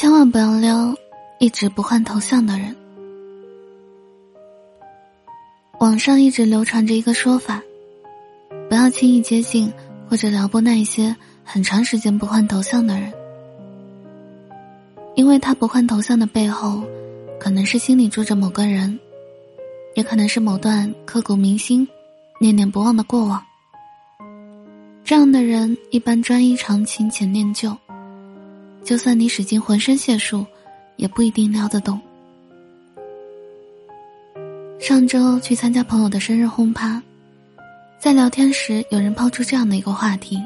千万不要撩一直不换头像的人。网上一直流传着一个说法：不要轻易接近或者撩拨那一些很长时间不换头像的人，因为他不换头像的背后，可能是心里住着某个人，也可能是某段刻骨铭心、念念不忘的过往。这样的人一般专一长情且念旧。就算你使尽浑身解数，也不一定撩得动。上周去参加朋友的生日轰趴，在聊天时，有人抛出这样的一个话题：“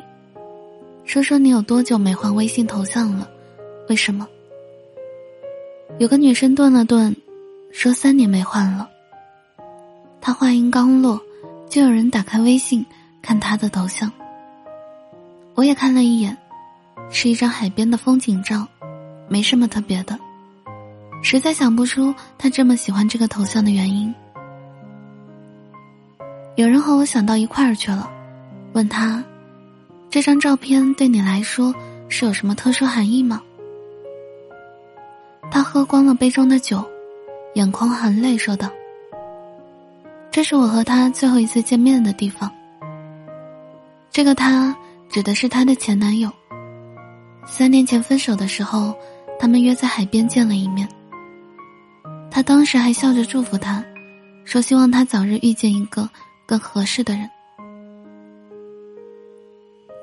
说说你有多久没换微信头像了？为什么？”有个女生顿了顿，说：“三年没换了。”她话音刚落，就有人打开微信看她的头像。我也看了一眼。是一张海边的风景照，没什么特别的，实在想不出他这么喜欢这个头像的原因。有人和我想到一块儿去了，问他：“这张照片对你来说是有什么特殊含义吗？”他喝光了杯中的酒，眼眶含泪说道：“这是我和他最后一次见面的地方。”这个他指的是他的前男友。三年前分手的时候，他们约在海边见了一面。他当时还笑着祝福他，说希望他早日遇见一个更合适的人。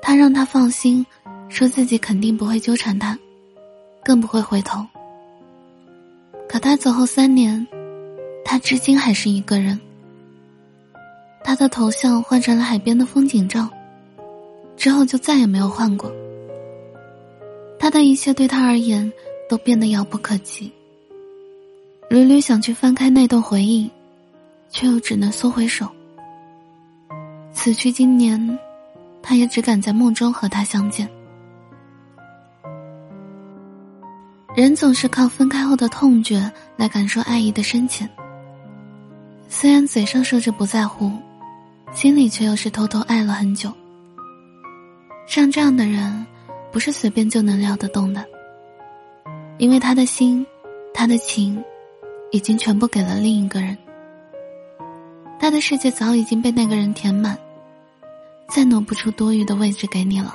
他让他放心，说自己肯定不会纠缠他，更不会回头。可他走后三年，他至今还是一个人。他的头像换成了海边的风景照，之后就再也没有换过。他的一切对他而言都变得遥不可及。屡屡想去翻开那段回忆，却又只能缩回手。此去经年，他也只敢在梦中和他相见。人总是靠分开后的痛觉来感受爱意的深浅。虽然嘴上说着不在乎，心里却又是偷偷爱了很久。像这样的人。不是随便就能撩得动的，因为他的心，他的情，已经全部给了另一个人。他的世界早已经被那个人填满，再挪不出多余的位置给你了。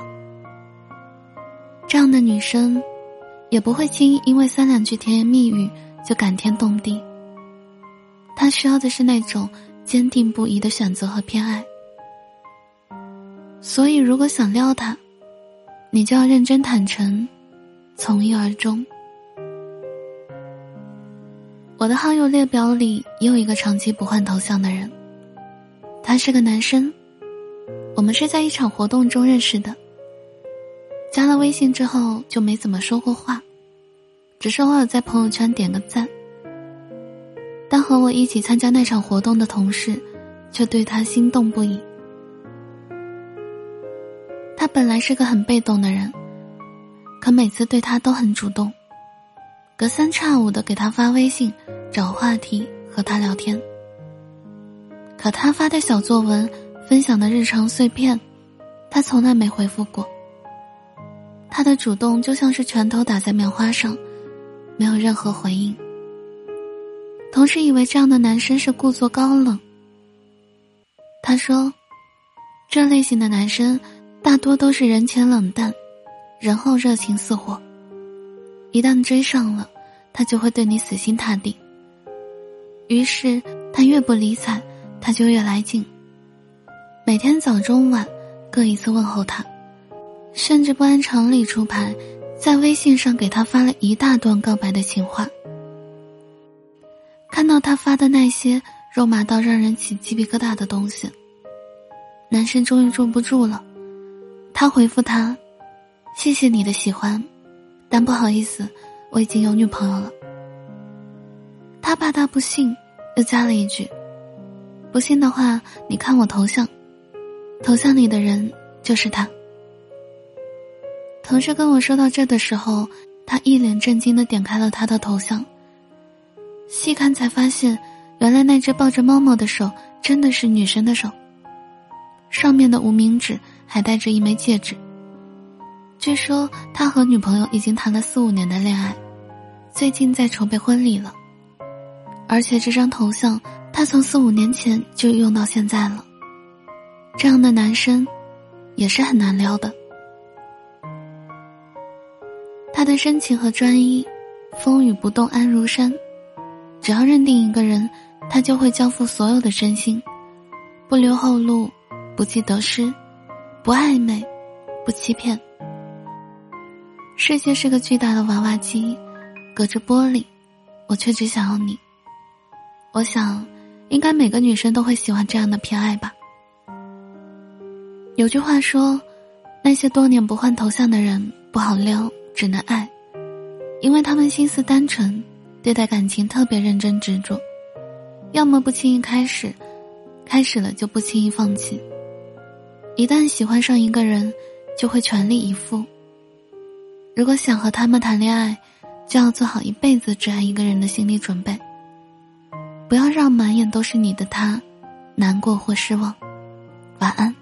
这样的女生，也不会轻易因为三两句甜言蜜语就感天动地。她需要的是那种坚定不移的选择和偏爱。所以，如果想撩他，你就要认真坦诚，从一而终。我的好友列表里也有一个长期不换头像的人，他是个男生，我们是在一场活动中认识的。加了微信之后就没怎么说过话，只是偶尔在朋友圈点个赞。但和我一起参加那场活动的同事，却对他心动不已。他本来是个很被动的人，可每次对他都很主动，隔三差五的给他发微信，找话题和他聊天。可他发的小作文、分享的日常碎片，他从来没回复过。他的主动就像是拳头打在棉花上，没有任何回应。同事以为这样的男生是故作高冷。他说，这类型的男生。大多都是人前冷淡，人后热情似火。一旦追上了，他就会对你死心塌地。于是他越不理睬，他就越来劲。每天早中晚各一次问候他，甚至不按常理出牌，在微信上给他发了一大段告白的情话。看到他发的那些肉麻到让人起鸡皮疙瘩的东西，男生终于坐不住了。他回复他：“谢谢你的喜欢，但不好意思，我已经有女朋友了。”他怕他不信，又加了一句：“不信的话，你看我头像，头像里的人就是他。”同事跟我说到这的时候，他一脸震惊的点开了他的头像，细看才发现，原来那只抱着猫猫的手真的是女生的手，上面的无名指。还戴着一枚戒指。据说他和女朋友已经谈了四五年的恋爱，最近在筹备婚礼了，而且这张头像他从四五年前就用到现在了。这样的男生，也是很难撩的。他的深情和专一，风雨不动安如山。只要认定一个人，他就会交付所有的真心，不留后路，不计得失，不暧昧，不欺骗。世界是个巨大的娃娃机，隔着玻璃，我却只想要你。我想，应该每个女生都会喜欢这样的偏爱吧。有句话说，那些多年不换头像的人不好撩，只能爱，因为他们心思单纯。对待感情特别认真执着，要么不轻易开始，开始了就不轻易放弃。一旦喜欢上一个人，就会全力以赴。如果想和他们谈恋爱，就要做好一辈子只爱一个人的心理准备，不要让满眼都是你的他难过或失望。晚安。